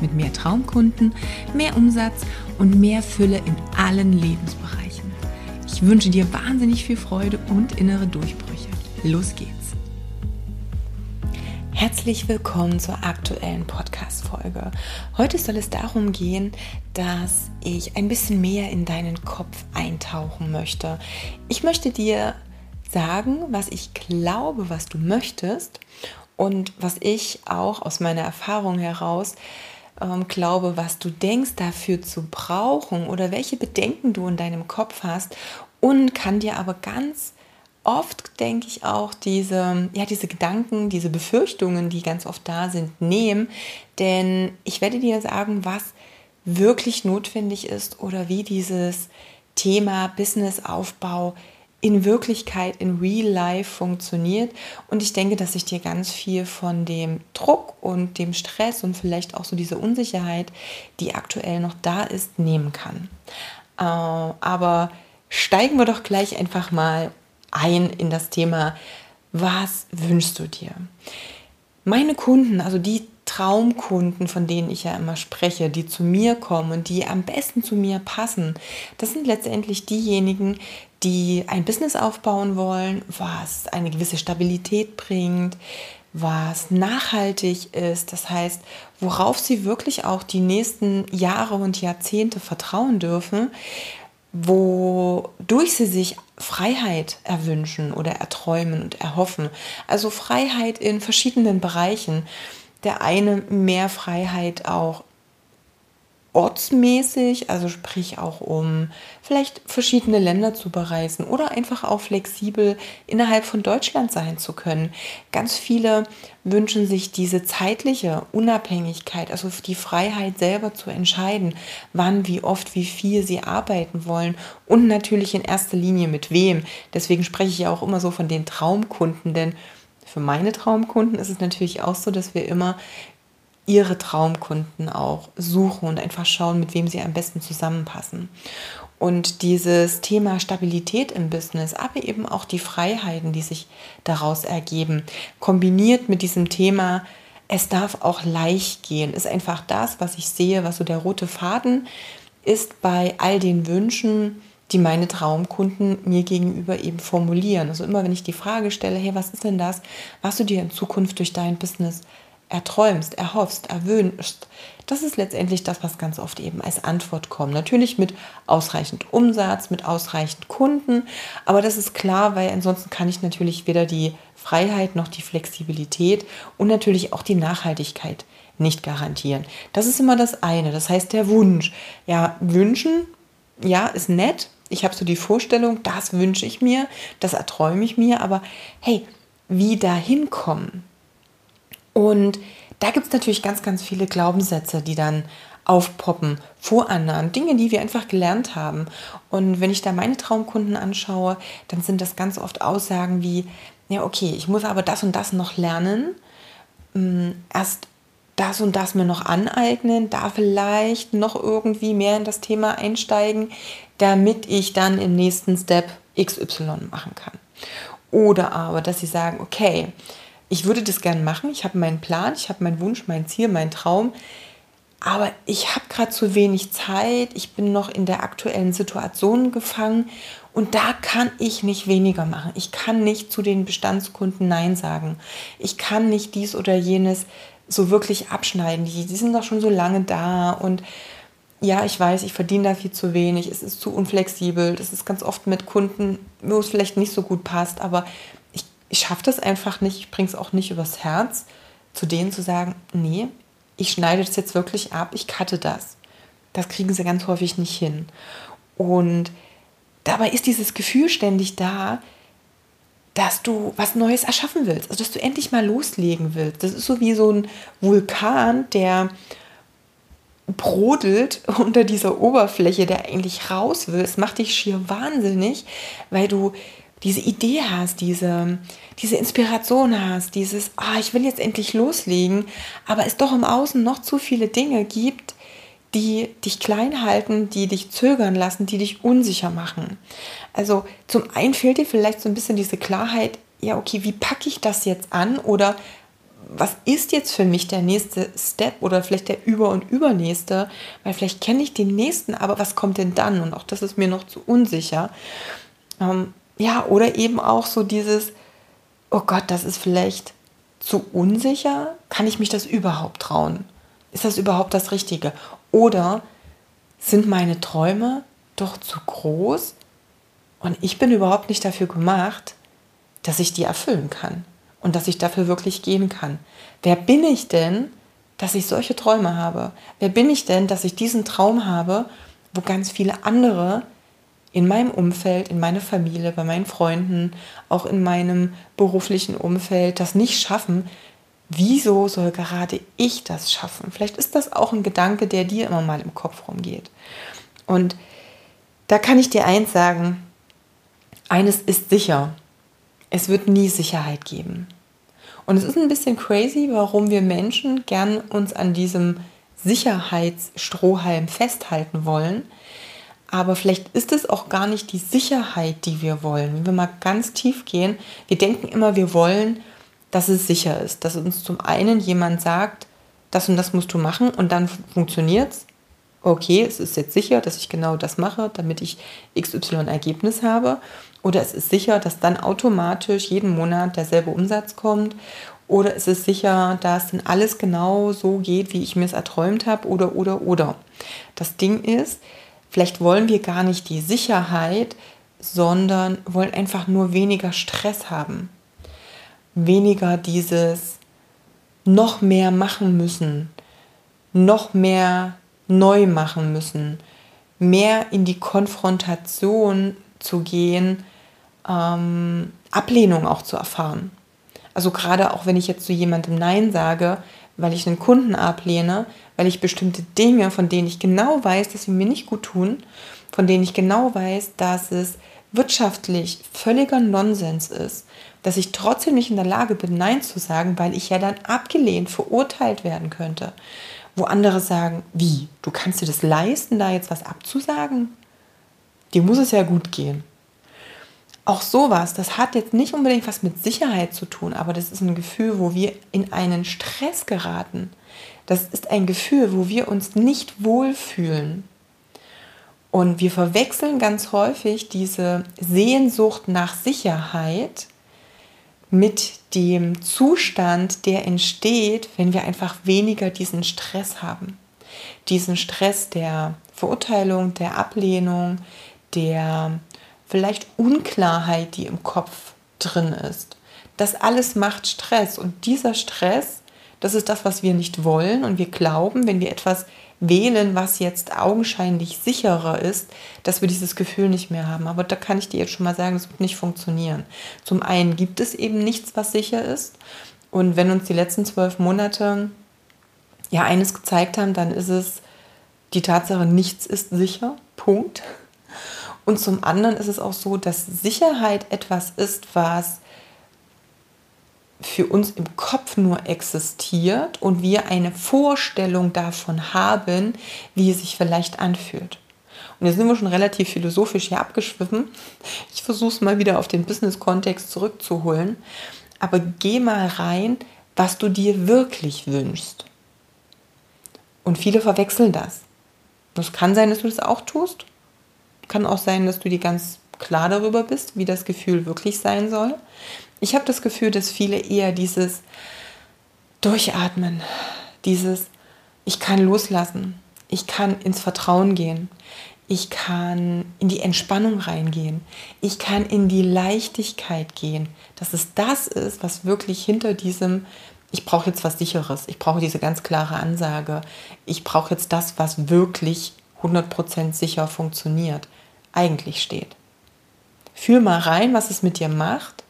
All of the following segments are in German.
mit mehr Traumkunden, mehr Umsatz und mehr Fülle in allen Lebensbereichen. Ich wünsche dir wahnsinnig viel Freude und innere Durchbrüche. Los geht's! Herzlich willkommen zur aktuellen Podcast-Folge. Heute soll es darum gehen, dass ich ein bisschen mehr in deinen Kopf eintauchen möchte. Ich möchte dir sagen, was ich glaube, was du möchtest und was ich auch aus meiner Erfahrung heraus ähm, glaube, was du denkst dafür zu brauchen oder welche Bedenken du in deinem Kopf hast und kann dir aber ganz oft, denke ich, auch diese, ja, diese Gedanken, diese Befürchtungen, die ganz oft da sind, nehmen. Denn ich werde dir sagen, was wirklich notwendig ist oder wie dieses Thema Businessaufbau in Wirklichkeit, in Real Life funktioniert. Und ich denke, dass ich dir ganz viel von dem Druck und dem Stress und vielleicht auch so diese Unsicherheit, die aktuell noch da ist, nehmen kann. Äh, aber steigen wir doch gleich einfach mal ein in das Thema, was wünschst du dir? Meine Kunden, also die Traumkunden, von denen ich ja immer spreche, die zu mir kommen und die am besten zu mir passen, das sind letztendlich diejenigen, die ein Business aufbauen wollen, was eine gewisse Stabilität bringt, was nachhaltig ist, das heißt, worauf sie wirklich auch die nächsten Jahre und Jahrzehnte vertrauen dürfen, wodurch sie sich Freiheit erwünschen oder erträumen und erhoffen. Also Freiheit in verschiedenen Bereichen. Der eine mehr Freiheit auch ortsmäßig, also sprich auch um vielleicht verschiedene Länder zu bereisen oder einfach auch flexibel innerhalb von Deutschland sein zu können. Ganz viele wünschen sich diese zeitliche Unabhängigkeit, also die Freiheit selber zu entscheiden, wann, wie oft, wie viel sie arbeiten wollen und natürlich in erster Linie mit wem. Deswegen spreche ich ja auch immer so von den Traumkunden, denn für meine Traumkunden ist es natürlich auch so, dass wir immer ihre Traumkunden auch suchen und einfach schauen, mit wem sie am besten zusammenpassen. Und dieses Thema Stabilität im Business, aber eben auch die Freiheiten, die sich daraus ergeben, kombiniert mit diesem Thema, es darf auch leicht gehen, ist einfach das, was ich sehe, was so der rote Faden ist bei all den Wünschen, die meine Traumkunden mir gegenüber eben formulieren. Also immer, wenn ich die Frage stelle, hey, was ist denn das, was du dir in Zukunft durch dein Business erträumst, erhoffst, erwünschst, das ist letztendlich das, was ganz oft eben als Antwort kommt. Natürlich mit ausreichend Umsatz, mit ausreichend Kunden, aber das ist klar, weil ansonsten kann ich natürlich weder die Freiheit noch die Flexibilität und natürlich auch die Nachhaltigkeit nicht garantieren. Das ist immer das eine. Das heißt, der Wunsch. Ja, wünschen, ja, ist nett. Ich habe so die Vorstellung, das wünsche ich mir, das erträume ich mir, aber hey, wie dahin kommen, und da gibt es natürlich ganz, ganz viele Glaubenssätze, die dann aufpoppen vor anderen, Dinge, die wir einfach gelernt haben. Und wenn ich da meine Traumkunden anschaue, dann sind das ganz oft Aussagen wie, ja, okay, ich muss aber das und das noch lernen, hm, erst das und das mir noch aneignen, da vielleicht noch irgendwie mehr in das Thema einsteigen, damit ich dann im nächsten Step XY machen kann. Oder aber, dass sie sagen, okay, ich würde das gern machen, ich habe meinen Plan, ich habe meinen Wunsch, mein Ziel, meinen Traum, aber ich habe gerade zu wenig Zeit, ich bin noch in der aktuellen Situation gefangen. Und da kann ich nicht weniger machen. Ich kann nicht zu den Bestandskunden Nein sagen. Ich kann nicht dies oder jenes so wirklich abschneiden. Die, die sind doch schon so lange da. Und ja, ich weiß, ich verdiene da viel zu wenig, es ist zu unflexibel, das ist ganz oft mit Kunden, wo es vielleicht nicht so gut passt, aber ich schaffe das einfach nicht, ich bringe es auch nicht übers Herz, zu denen zu sagen, nee, ich schneide das jetzt wirklich ab, ich cutte das. Das kriegen sie ganz häufig nicht hin. Und dabei ist dieses Gefühl ständig da, dass du was Neues erschaffen willst, also dass du endlich mal loslegen willst. Das ist so wie so ein Vulkan, der brodelt unter dieser Oberfläche, der eigentlich raus will. Es macht dich schier wahnsinnig, weil du diese Idee hast, diese, diese Inspiration hast, dieses, ah, ich will jetzt endlich loslegen, aber es doch im Außen noch zu viele Dinge gibt, die dich klein halten, die dich zögern lassen, die dich unsicher machen. Also zum einen fehlt dir vielleicht so ein bisschen diese Klarheit, ja, okay, wie packe ich das jetzt an oder was ist jetzt für mich der nächste Step oder vielleicht der über- und übernächste, weil vielleicht kenne ich den nächsten, aber was kommt denn dann? Und auch das ist mir noch zu unsicher. Ähm, ja, oder eben auch so dieses, oh Gott, das ist vielleicht zu unsicher. Kann ich mich das überhaupt trauen? Ist das überhaupt das Richtige? Oder sind meine Träume doch zu groß und ich bin überhaupt nicht dafür gemacht, dass ich die erfüllen kann und dass ich dafür wirklich gehen kann. Wer bin ich denn, dass ich solche Träume habe? Wer bin ich denn, dass ich diesen Traum habe, wo ganz viele andere in meinem Umfeld, in meiner Familie, bei meinen Freunden, auch in meinem beruflichen Umfeld das nicht schaffen? Wieso soll gerade ich das schaffen? Vielleicht ist das auch ein Gedanke, der dir immer mal im Kopf rumgeht. Und da kann ich dir eins sagen, eines ist sicher, es wird nie Sicherheit geben. Und es ist ein bisschen crazy, warum wir Menschen gern uns an diesem Sicherheitsstrohhalm festhalten wollen. Aber vielleicht ist es auch gar nicht die Sicherheit, die wir wollen. Wenn wir mal ganz tief gehen, wir denken immer, wir wollen, dass es sicher ist. Dass uns zum einen jemand sagt, das und das musst du machen und dann funktioniert es. Okay, es ist jetzt sicher, dass ich genau das mache, damit ich XY Ergebnis habe. Oder es ist sicher, dass dann automatisch jeden Monat derselbe Umsatz kommt. Oder es ist sicher, dass dann alles genau so geht, wie ich mir es erträumt habe. Oder, oder, oder. Das Ding ist, vielleicht wollen wir gar nicht die Sicherheit, sondern wollen einfach nur weniger Stress haben. Weniger dieses noch mehr machen müssen, noch mehr neu machen müssen, mehr in die Konfrontation zu gehen ähm, Ablehnung auch zu erfahren. Also gerade auch wenn ich jetzt zu jemandem Nein sage, weil ich einen Kunden ablehne, weil ich bestimmte Dinge, von denen ich genau weiß, dass sie mir nicht gut tun, von denen ich genau weiß, dass es wirtschaftlich völliger Nonsens ist, dass ich trotzdem nicht in der Lage bin, Nein zu sagen, weil ich ja dann abgelehnt, verurteilt werden könnte. Wo andere sagen, wie, du kannst dir das leisten, da jetzt was abzusagen? Dir muss es ja gut gehen auch sowas, das hat jetzt nicht unbedingt was mit Sicherheit zu tun, aber das ist ein Gefühl, wo wir in einen Stress geraten. Das ist ein Gefühl, wo wir uns nicht wohlfühlen. Und wir verwechseln ganz häufig diese Sehnsucht nach Sicherheit mit dem Zustand, der entsteht, wenn wir einfach weniger diesen Stress haben. Diesen Stress der Verurteilung, der Ablehnung, der vielleicht Unklarheit, die im Kopf drin ist. Das alles macht Stress und dieser Stress, das ist das, was wir nicht wollen und wir glauben, wenn wir etwas wählen, was jetzt augenscheinlich sicherer ist, dass wir dieses Gefühl nicht mehr haben. Aber da kann ich dir jetzt schon mal sagen, das wird nicht funktionieren. Zum einen gibt es eben nichts, was sicher ist. Und wenn uns die letzten zwölf Monate ja eines gezeigt haben, dann ist es die Tatsache, nichts ist sicher. Punkt. Und zum anderen ist es auch so, dass Sicherheit etwas ist, was für uns im Kopf nur existiert und wir eine Vorstellung davon haben, wie es sich vielleicht anfühlt. Und jetzt sind wir schon relativ philosophisch hier abgeschwiffen. Ich versuche es mal wieder auf den Business-Kontext zurückzuholen. Aber geh mal rein, was du dir wirklich wünschst. Und viele verwechseln das. Es kann sein, dass du das auch tust. Kann auch sein, dass du dir ganz klar darüber bist, wie das Gefühl wirklich sein soll. Ich habe das Gefühl, dass viele eher dieses Durchatmen, dieses Ich kann loslassen, ich kann ins Vertrauen gehen, ich kann in die Entspannung reingehen, ich kann in die Leichtigkeit gehen, dass es das ist, was wirklich hinter diesem ich brauche jetzt was Sicheres, ich brauche diese ganz klare Ansage, ich brauche jetzt das, was wirklich 100% sicher funktioniert eigentlich steht. Fühl mal rein, was es mit dir macht,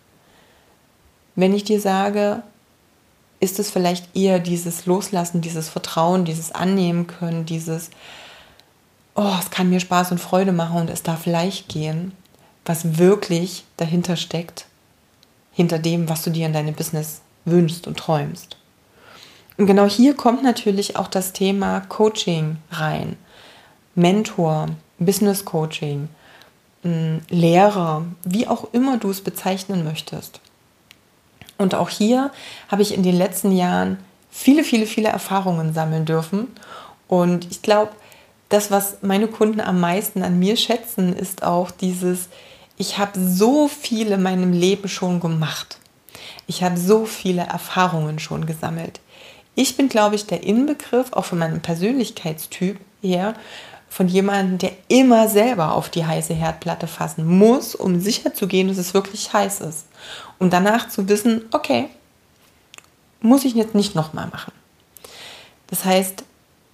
wenn ich dir sage, ist es vielleicht eher dieses Loslassen, dieses Vertrauen, dieses Annehmen können, dieses, oh, es kann mir Spaß und Freude machen und es darf leicht gehen, was wirklich dahinter steckt, hinter dem, was du dir in deinem Business wünschst und träumst. Und genau hier kommt natürlich auch das Thema Coaching rein. Mentor, Business Coaching, mm, Lehrer, wie auch immer du es bezeichnen möchtest. Und auch hier habe ich in den letzten Jahren viele, viele, viele Erfahrungen sammeln dürfen. Und ich glaube, das, was meine Kunden am meisten an mir schätzen, ist auch dieses, ich habe so viel in meinem Leben schon gemacht. Ich habe so viele Erfahrungen schon gesammelt. Ich bin, glaube ich, der Inbegriff, auch von meinem Persönlichkeitstyp her, von jemandem, der immer selber auf die heiße Herdplatte fassen muss, um sicher zu gehen, dass es wirklich heiß ist. Um danach zu wissen, okay, muss ich jetzt nicht nochmal machen. Das heißt,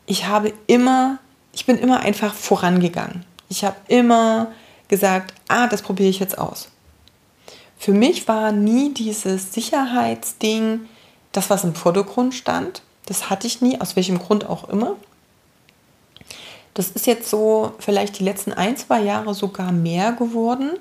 ich habe immer, ich bin immer einfach vorangegangen. Ich habe immer gesagt, ah, das probiere ich jetzt aus. Für mich war nie dieses Sicherheitsding das, was im Vordergrund stand. Das hatte ich nie, aus welchem Grund auch immer. Das ist jetzt so vielleicht die letzten ein, zwei Jahre sogar mehr geworden.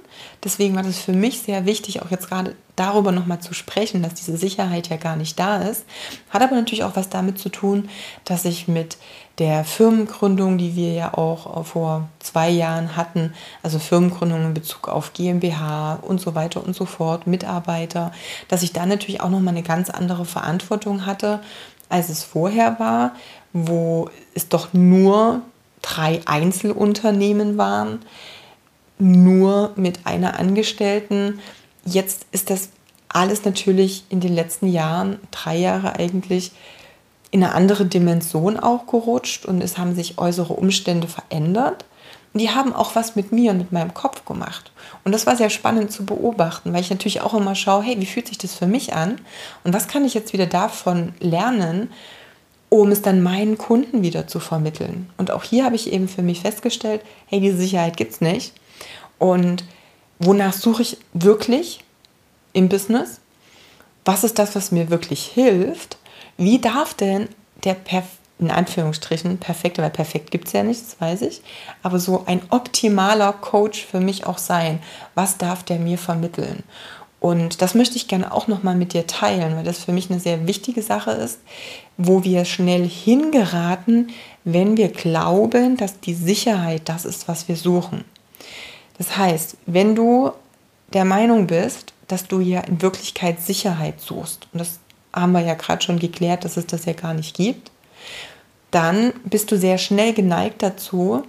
Deswegen war das für mich sehr wichtig, auch jetzt gerade darüber nochmal zu sprechen, dass diese Sicherheit ja gar nicht da ist. Hat aber natürlich auch was damit zu tun, dass ich mit der Firmengründung, die wir ja auch vor zwei Jahren hatten, also Firmengründung in Bezug auf GmbH und so weiter und so fort, Mitarbeiter, dass ich da natürlich auch nochmal eine ganz andere Verantwortung hatte, als es vorher war, wo es doch nur drei Einzelunternehmen waren, nur mit einer Angestellten. Jetzt ist das alles natürlich in den letzten Jahren, drei Jahre eigentlich, in eine andere Dimension auch gerutscht und es haben sich äußere Umstände verändert. Und die haben auch was mit mir und mit meinem Kopf gemacht. Und das war sehr spannend zu beobachten, weil ich natürlich auch immer schaue, hey, wie fühlt sich das für mich an? Und was kann ich jetzt wieder davon lernen, um es dann meinen Kunden wieder zu vermitteln. Und auch hier habe ich eben für mich festgestellt, hey, diese Sicherheit gibt es nicht. Und wonach suche ich wirklich im Business? Was ist das, was mir wirklich hilft? Wie darf denn der Perf in Anführungsstrichen perfekte, weil perfekt gibt es ja nicht, das weiß ich, aber so ein optimaler Coach für mich auch sein? Was darf der mir vermitteln? Und das möchte ich gerne auch nochmal mit dir teilen, weil das für mich eine sehr wichtige Sache ist, wo wir schnell hingeraten, wenn wir glauben, dass die Sicherheit das ist, was wir suchen. Das heißt, wenn du der Meinung bist, dass du ja in Wirklichkeit Sicherheit suchst, und das haben wir ja gerade schon geklärt, dass es das ja gar nicht gibt, dann bist du sehr schnell geneigt dazu,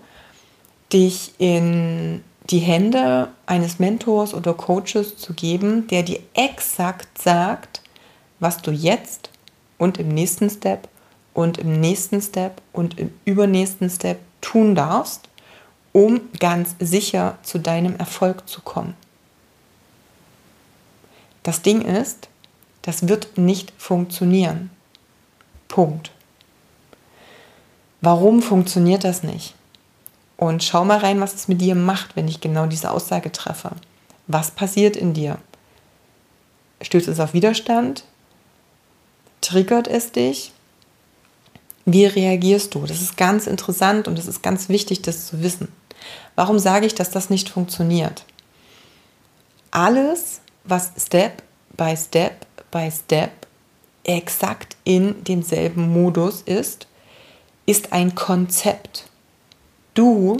dich in die Hände eines Mentors oder Coaches zu geben, der dir exakt sagt, was du jetzt und im nächsten Step und im nächsten Step und im übernächsten Step tun darfst, um ganz sicher zu deinem Erfolg zu kommen. Das Ding ist, das wird nicht funktionieren. Punkt. Warum funktioniert das nicht? Und schau mal rein, was es mit dir macht, wenn ich genau diese Aussage treffe. Was passiert in dir? Stößt es auf Widerstand? Triggert es dich? Wie reagierst du? Das ist ganz interessant und es ist ganz wichtig, das zu wissen. Warum sage ich, dass das nicht funktioniert? Alles, was Step by Step by Step exakt in demselben Modus ist, ist ein Konzept. Du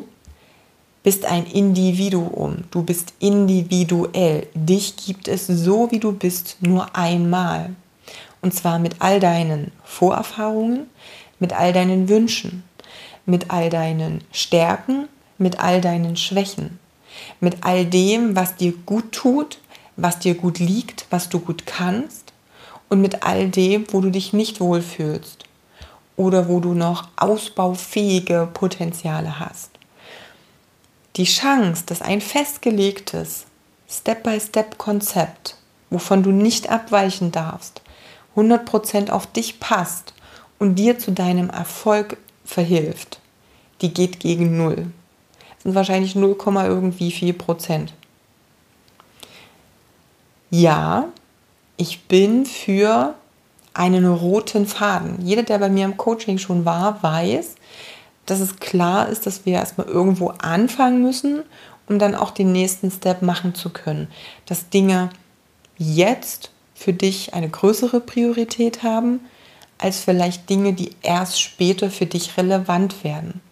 bist ein Individuum, du bist individuell. Dich gibt es so, wie du bist, nur einmal. Und zwar mit all deinen Vorerfahrungen, mit all deinen Wünschen, mit all deinen Stärken, mit all deinen Schwächen, mit all dem, was dir gut tut, was dir gut liegt, was du gut kannst und mit all dem, wo du dich nicht wohlfühlst oder wo du noch ausbaufähige Potenziale hast. Die Chance, dass ein festgelegtes Step-by-Step-Konzept, wovon du nicht abweichen darfst, 100% auf dich passt und dir zu deinem Erfolg verhilft, die geht gegen Null. Das sind wahrscheinlich 0, irgendwie 4 Prozent. Ja, ich bin für einen roten Faden. Jeder, der bei mir im Coaching schon war, weiß, dass es klar ist, dass wir erstmal irgendwo anfangen müssen, um dann auch den nächsten Step machen zu können. Dass Dinge jetzt für dich eine größere Priorität haben, als vielleicht Dinge, die erst später für dich relevant werden.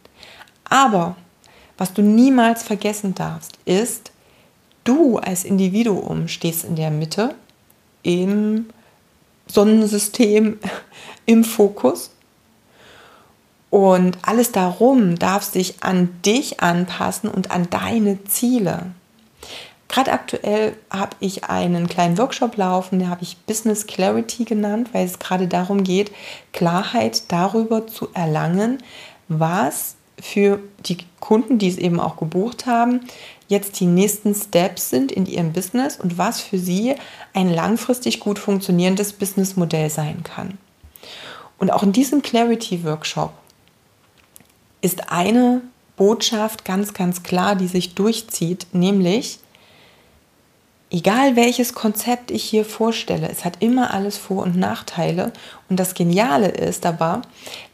Aber was du niemals vergessen darfst, ist, du als Individuum stehst in der Mitte, im Sonnensystem, im Fokus. Und alles darum darf sich an dich anpassen und an deine Ziele. Gerade aktuell habe ich einen kleinen Workshop laufen, den habe ich Business Clarity genannt, weil es gerade darum geht, Klarheit darüber zu erlangen, was für die Kunden, die es eben auch gebucht haben, jetzt die nächsten Steps sind in ihrem Business und was für sie ein langfristig gut funktionierendes Businessmodell sein kann. Und auch in diesem Clarity Workshop ist eine Botschaft ganz, ganz klar, die sich durchzieht, nämlich, egal welches Konzept ich hier vorstelle, es hat immer alles Vor- und Nachteile. Und das Geniale ist aber,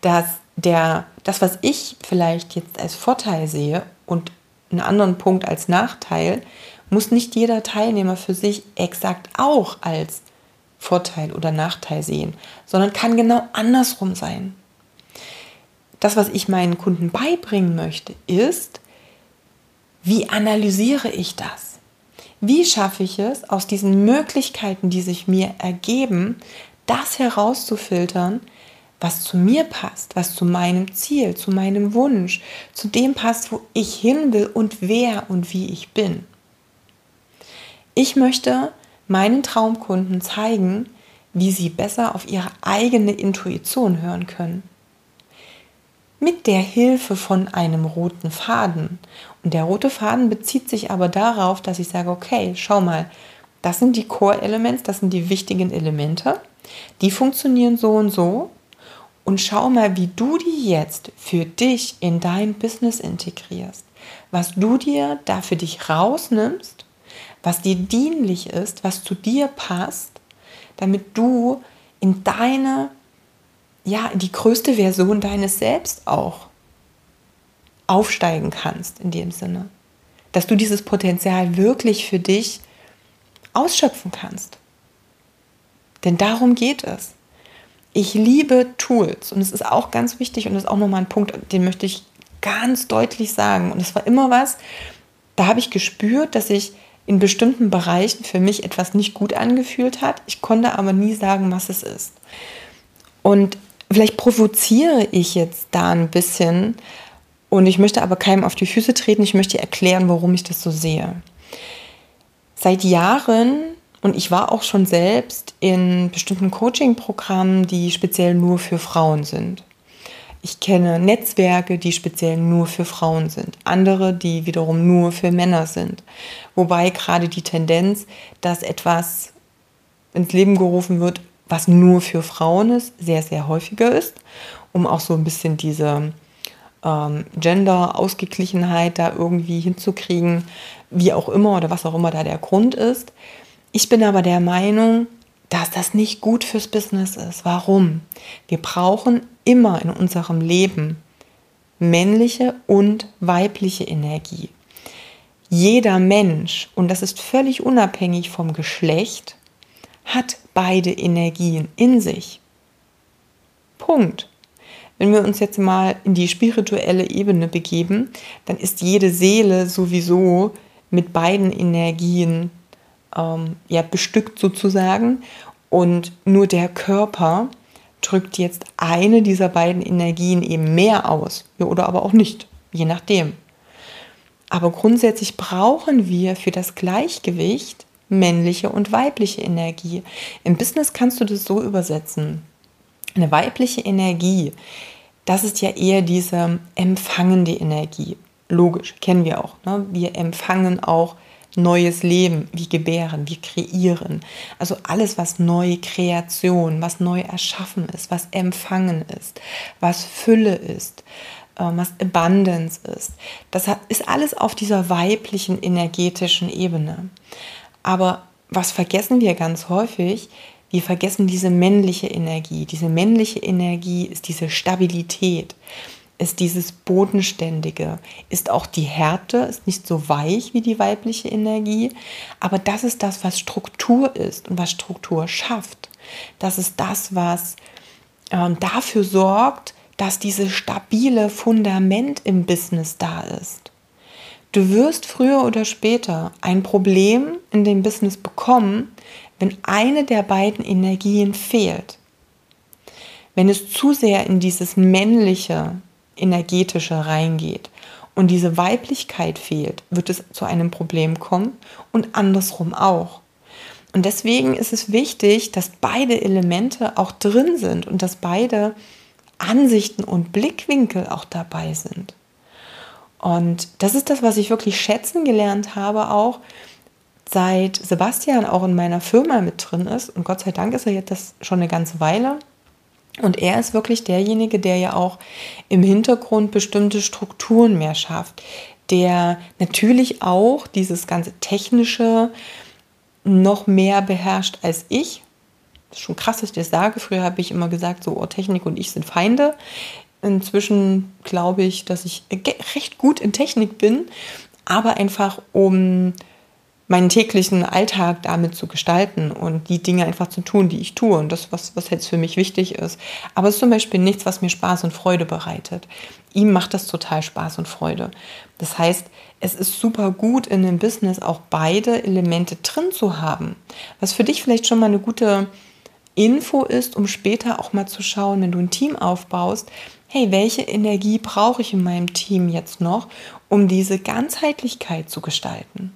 dass der, das, was ich vielleicht jetzt als Vorteil sehe und einen anderen Punkt als Nachteil, muss nicht jeder Teilnehmer für sich exakt auch als Vorteil oder Nachteil sehen, sondern kann genau andersrum sein. Das, was ich meinen Kunden beibringen möchte, ist, wie analysiere ich das? Wie schaffe ich es, aus diesen Möglichkeiten, die sich mir ergeben, das herauszufiltern, was zu mir passt, was zu meinem Ziel, zu meinem Wunsch, zu dem passt, wo ich hin will und wer und wie ich bin. Ich möchte meinen Traumkunden zeigen, wie sie besser auf ihre eigene Intuition hören können. Mit der Hilfe von einem roten Faden. Und der rote Faden bezieht sich aber darauf, dass ich sage, okay, schau mal, das sind die Core-Elements, das sind die wichtigen Elemente. Die funktionieren so und so und schau mal, wie du die jetzt für dich in dein Business integrierst. Was du dir da für dich rausnimmst, was dir dienlich ist, was zu dir passt, damit du in deine, ja, in die größte Version deines Selbst auch aufsteigen kannst in dem Sinne. Dass du dieses Potenzial wirklich für dich ausschöpfen kannst. Denn darum geht es ich liebe Tools und es ist auch ganz wichtig und das ist auch nochmal ein Punkt, den möchte ich ganz deutlich sagen. Und es war immer was, da habe ich gespürt, dass sich in bestimmten Bereichen für mich etwas nicht gut angefühlt hat. Ich konnte aber nie sagen, was es ist. Und vielleicht provoziere ich jetzt da ein bisschen und ich möchte aber keinem auf die Füße treten. Ich möchte erklären, warum ich das so sehe. Seit Jahren und ich war auch schon selbst in bestimmten Coaching-Programmen, die speziell nur für Frauen sind. Ich kenne Netzwerke, die speziell nur für Frauen sind, andere, die wiederum nur für Männer sind. Wobei gerade die Tendenz, dass etwas ins Leben gerufen wird, was nur für Frauen ist, sehr, sehr häufiger ist, um auch so ein bisschen diese ähm, Gender-Ausgeglichenheit da irgendwie hinzukriegen, wie auch immer oder was auch immer da der Grund ist. Ich bin aber der Meinung, dass das nicht gut fürs Business ist. Warum? Wir brauchen immer in unserem Leben männliche und weibliche Energie. Jeder Mensch, und das ist völlig unabhängig vom Geschlecht, hat beide Energien in sich. Punkt. Wenn wir uns jetzt mal in die spirituelle Ebene begeben, dann ist jede Seele sowieso mit beiden Energien ähm, ja, bestückt sozusagen. Und nur der Körper drückt jetzt eine dieser beiden Energien eben mehr aus ja, oder aber auch nicht, je nachdem. Aber grundsätzlich brauchen wir für das Gleichgewicht männliche und weibliche Energie. Im Business kannst du das so übersetzen. Eine weibliche Energie, das ist ja eher diese empfangende Energie. Logisch, kennen wir auch. Ne? Wir empfangen auch neues Leben, wie gebären, wie kreieren. Also alles, was neue Kreation, was neu erschaffen ist, was empfangen ist, was Fülle ist, ähm, was Abundance ist. Das ist alles auf dieser weiblichen energetischen Ebene. Aber was vergessen wir ganz häufig? Wir vergessen diese männliche Energie. Diese männliche Energie ist diese Stabilität, ist dieses Bodenständige, ist auch die Härte, ist nicht so weich wie die weibliche Energie, aber das ist das, was Struktur ist und was Struktur schafft. Das ist das, was ähm, dafür sorgt, dass dieses stabile Fundament im Business da ist. Du wirst früher oder später ein Problem in dem Business bekommen, wenn eine der beiden Energien fehlt. Wenn es zu sehr in dieses männliche, energetische reingeht und diese Weiblichkeit fehlt, wird es zu einem Problem kommen und andersrum auch. Und deswegen ist es wichtig, dass beide Elemente auch drin sind und dass beide Ansichten und Blickwinkel auch dabei sind. Und das ist das, was ich wirklich schätzen gelernt habe, auch seit Sebastian auch in meiner Firma mit drin ist. Und Gott sei Dank ist er jetzt das schon eine ganze Weile. Und er ist wirklich derjenige, der ja auch im Hintergrund bestimmte Strukturen mehr schafft, der natürlich auch dieses ganze technische noch mehr beherrscht als ich. Das ist schon krass, dass ich das sage. Früher habe ich immer gesagt, so oh, Technik und ich sind Feinde. Inzwischen glaube ich, dass ich recht gut in Technik bin, aber einfach um meinen täglichen Alltag damit zu gestalten und die Dinge einfach zu tun, die ich tue und das, was, was jetzt für mich wichtig ist. Aber es ist zum Beispiel nichts, was mir Spaß und Freude bereitet. Ihm macht das total Spaß und Freude. Das heißt, es ist super gut in dem Business auch beide Elemente drin zu haben. Was für dich vielleicht schon mal eine gute Info ist, um später auch mal zu schauen, wenn du ein Team aufbaust, hey, welche Energie brauche ich in meinem Team jetzt noch, um diese Ganzheitlichkeit zu gestalten?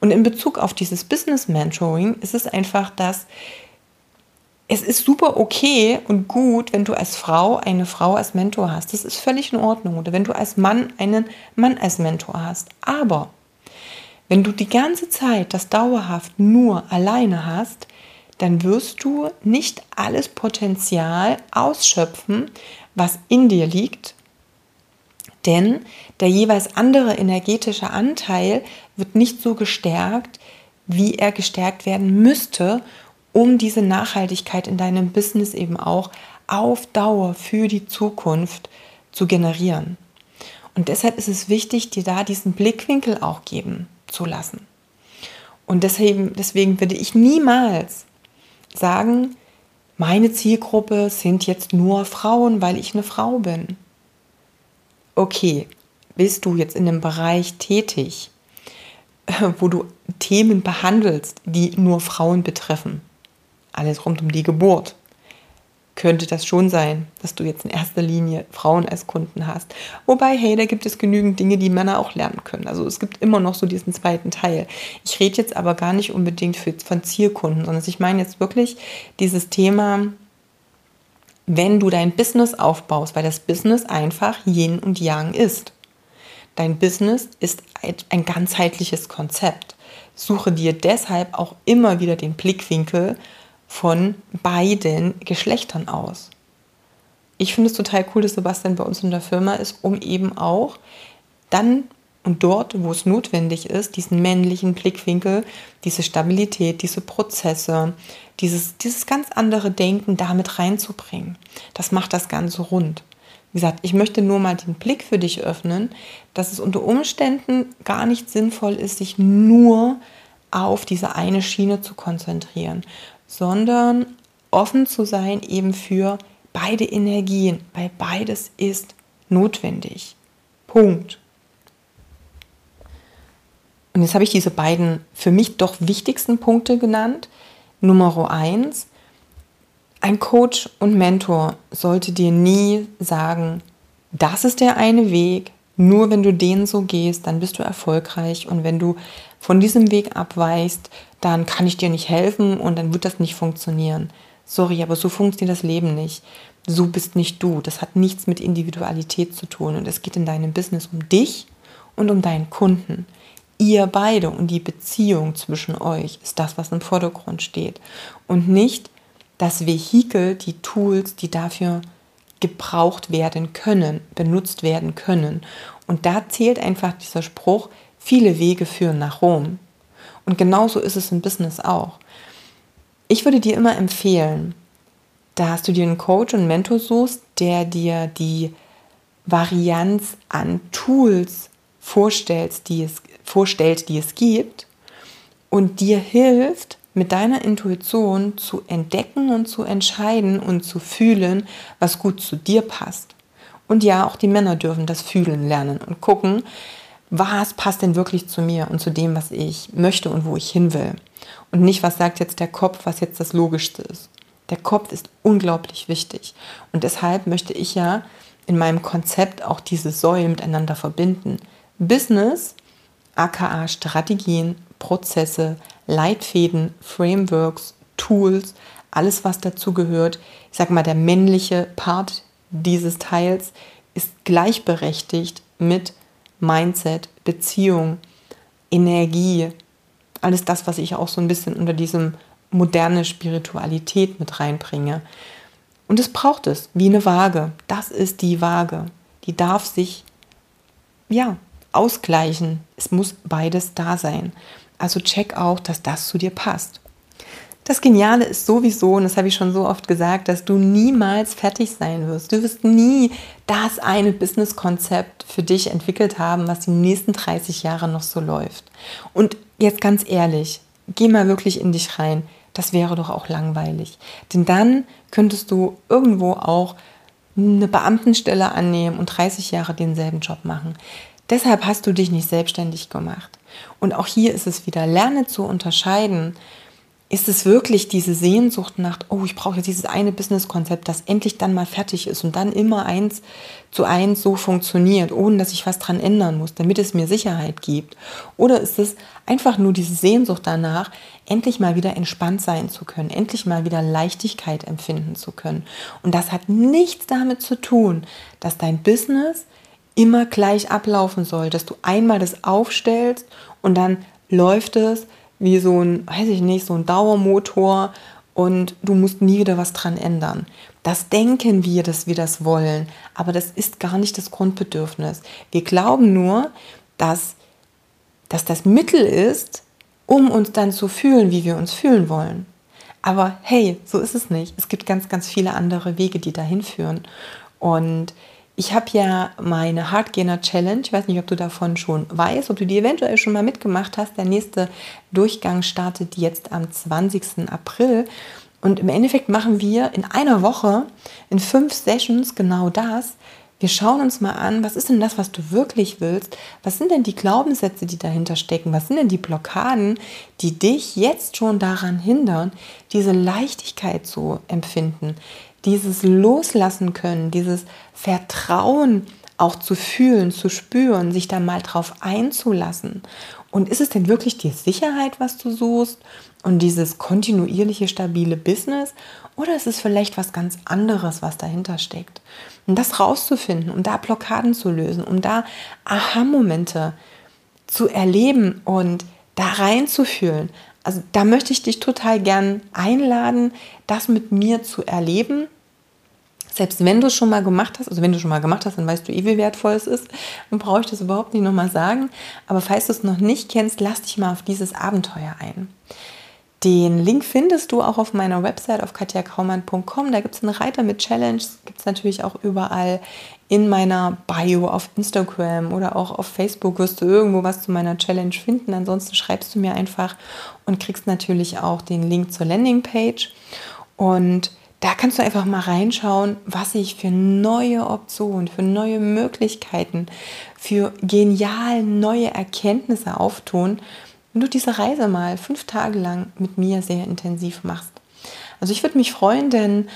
Und in Bezug auf dieses Business Mentoring ist es einfach, dass es ist super okay und gut, wenn du als Frau eine Frau als Mentor hast. Das ist völlig in Ordnung. Oder wenn du als Mann einen Mann als Mentor hast. Aber wenn du die ganze Zeit das dauerhaft nur alleine hast, dann wirst du nicht alles Potenzial ausschöpfen, was in dir liegt. Denn der jeweils andere energetische Anteil wird nicht so gestärkt, wie er gestärkt werden müsste, um diese Nachhaltigkeit in deinem Business eben auch auf Dauer für die Zukunft zu generieren. Und deshalb ist es wichtig, dir da diesen Blickwinkel auch geben zu lassen. Und deswegen, deswegen würde ich niemals sagen, meine Zielgruppe sind jetzt nur Frauen, weil ich eine Frau bin. Okay, bist du jetzt in einem Bereich tätig, wo du Themen behandelst, die nur Frauen betreffen, alles rund um die Geburt, könnte das schon sein, dass du jetzt in erster Linie Frauen als Kunden hast. Wobei, hey, da gibt es genügend Dinge, die Männer auch lernen können. Also es gibt immer noch so diesen zweiten Teil. Ich rede jetzt aber gar nicht unbedingt für, von Zielkunden, sondern ich meine jetzt wirklich dieses Thema, wenn du dein Business aufbaust, weil das Business einfach Yin und Yang ist. Dein Business ist ein ganzheitliches Konzept. Suche dir deshalb auch immer wieder den Blickwinkel von beiden Geschlechtern aus. Ich finde es total cool, dass Sebastian bei uns in der Firma ist, um eben auch dann und dort, wo es notwendig ist, diesen männlichen Blickwinkel, diese Stabilität, diese Prozesse, dieses, dieses ganz andere Denken damit reinzubringen. Das macht das Ganze rund. Wie gesagt, ich möchte nur mal den Blick für dich öffnen, dass es unter Umständen gar nicht sinnvoll ist, sich nur auf diese eine Schiene zu konzentrieren, sondern offen zu sein eben für beide Energien, weil beides ist notwendig. Punkt. Und jetzt habe ich diese beiden für mich doch wichtigsten Punkte genannt. Nummer eins, ein Coach und Mentor sollte dir nie sagen, das ist der eine Weg, nur wenn du den so gehst, dann bist du erfolgreich und wenn du von diesem Weg abweichst, dann kann ich dir nicht helfen und dann wird das nicht funktionieren. Sorry, aber so funktioniert das Leben nicht. So bist nicht du. Das hat nichts mit Individualität zu tun und es geht in deinem Business um dich und um deinen Kunden. Ihr beide und die Beziehung zwischen euch ist das, was im Vordergrund steht und nicht das Vehikel, die Tools, die dafür gebraucht werden können, benutzt werden können. Und da zählt einfach dieser Spruch, viele Wege führen nach Rom. Und genauso ist es im Business auch. Ich würde dir immer empfehlen, dass du dir einen Coach und Mentor suchst, der dir die Varianz an Tools vorstellt, die es, vorstellt, die es gibt und dir hilft, mit deiner Intuition zu entdecken und zu entscheiden und zu fühlen, was gut zu dir passt. Und ja, auch die Männer dürfen das fühlen lernen und gucken, was passt denn wirklich zu mir und zu dem, was ich möchte und wo ich hin will. Und nicht, was sagt jetzt der Kopf, was jetzt das Logischste ist. Der Kopf ist unglaublich wichtig. Und deshalb möchte ich ja in meinem Konzept auch diese Säulen miteinander verbinden. Business, aka Strategien, Prozesse, Leitfäden, Frameworks, Tools, alles was dazu gehört. Ich sage mal, der männliche Part dieses Teils ist gleichberechtigt mit Mindset, Beziehung, Energie, alles das, was ich auch so ein bisschen unter diesem moderne Spiritualität mit reinbringe. Und es braucht es, wie eine Waage. Das ist die Waage. Die darf sich, ja, ausgleichen. Es muss beides da sein. Also check auch, dass das zu dir passt. Das Geniale ist sowieso, und das habe ich schon so oft gesagt, dass du niemals fertig sein wirst. Du wirst nie das eine Business-Konzept für dich entwickelt haben, was die nächsten 30 Jahre noch so läuft. Und jetzt ganz ehrlich, geh mal wirklich in dich rein. Das wäre doch auch langweilig. Denn dann könntest du irgendwo auch eine Beamtenstelle annehmen und 30 Jahre denselben Job machen. Deshalb hast du dich nicht selbstständig gemacht. Und auch hier ist es wieder, lerne zu unterscheiden. Ist es wirklich diese Sehnsucht nach, oh, ich brauche dieses eine Businesskonzept, das endlich dann mal fertig ist und dann immer eins zu eins so funktioniert, ohne dass ich was dran ändern muss, damit es mir Sicherheit gibt? Oder ist es einfach nur diese Sehnsucht danach, endlich mal wieder entspannt sein zu können, endlich mal wieder Leichtigkeit empfinden zu können? Und das hat nichts damit zu tun, dass dein Business immer gleich ablaufen soll, dass du einmal das aufstellst und dann läuft es wie so ein, weiß ich nicht, so ein Dauermotor und du musst nie wieder was dran ändern. Das denken wir, dass wir das wollen, aber das ist gar nicht das Grundbedürfnis. Wir glauben nur, dass, dass das Mittel ist, um uns dann zu fühlen, wie wir uns fühlen wollen. Aber hey, so ist es nicht. Es gibt ganz, ganz viele andere Wege, die dahin führen. Und ich habe ja meine Hardgainer Challenge, ich weiß nicht, ob du davon schon weißt, ob du die eventuell schon mal mitgemacht hast. Der nächste Durchgang startet jetzt am 20. April. Und im Endeffekt machen wir in einer Woche, in fünf Sessions genau das. Wir schauen uns mal an, was ist denn das, was du wirklich willst? Was sind denn die Glaubenssätze, die dahinter stecken? Was sind denn die Blockaden, die dich jetzt schon daran hindern, diese Leichtigkeit zu empfinden, dieses Loslassen können, dieses Vertrauen auch zu fühlen, zu spüren, sich da mal drauf einzulassen. Und ist es denn wirklich die Sicherheit, was du suchst und dieses kontinuierliche, stabile Business? Oder ist es vielleicht was ganz anderes, was dahinter steckt? Und das rauszufinden, um da Blockaden zu lösen, um da Aha-Momente zu erleben und da reinzufühlen. Also da möchte ich dich total gern einladen, das mit mir zu erleben. Selbst wenn du es schon mal gemacht hast, also wenn du schon mal gemacht hast, dann weißt du eh, wie wertvoll es ist. Dann brauche ich das überhaupt nicht nochmal sagen. Aber falls du es noch nicht kennst, lass dich mal auf dieses Abenteuer ein. Den Link findest du auch auf meiner Website auf katjakraumann.com. Da gibt es einen Reiter mit Challenges, gibt es natürlich auch überall in meiner Bio auf Instagram oder auch auf Facebook wirst du irgendwo was zu meiner Challenge finden. Ansonsten schreibst du mir einfach und kriegst natürlich auch den Link zur Landingpage. Und da kannst du einfach mal reinschauen, was sich für neue Optionen, für neue Möglichkeiten, für genial neue Erkenntnisse auftun, wenn du diese Reise mal fünf Tage lang mit mir sehr intensiv machst. Also ich würde mich freuen, denn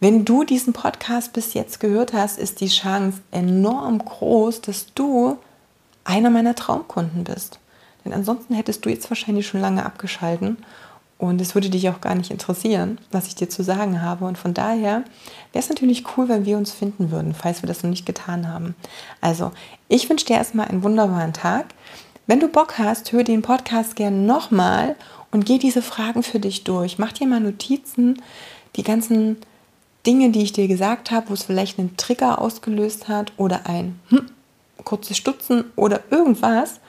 wenn du diesen Podcast bis jetzt gehört hast, ist die Chance enorm groß, dass du einer meiner Traumkunden bist. Denn ansonsten hättest du jetzt wahrscheinlich schon lange abgeschalten und es würde dich auch gar nicht interessieren, was ich dir zu sagen habe. Und von daher wäre es natürlich cool, wenn wir uns finden würden, falls wir das noch nicht getan haben. Also, ich wünsche dir erstmal einen wunderbaren Tag. Wenn du Bock hast, hör den Podcast gerne nochmal und geh diese Fragen für dich durch. Mach dir mal Notizen, die ganzen Dinge, die ich dir gesagt habe, wo es vielleicht einen Trigger ausgelöst hat oder ein hm, kurzes Stutzen oder irgendwas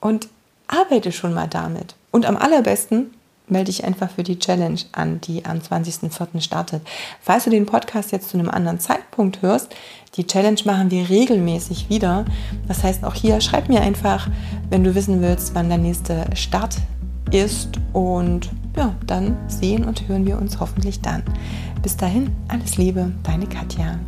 und arbeite schon mal damit. Und am allerbesten melde dich einfach für die Challenge an, die am 20.04. startet. Falls du den Podcast jetzt zu einem anderen Zeitpunkt hörst, die Challenge machen wir regelmäßig wieder. Das heißt, auch hier schreib mir einfach, wenn du wissen willst, wann der nächste Start ist. Und ja, dann sehen und hören wir uns hoffentlich dann. Bis dahin, alles Liebe, deine Katja.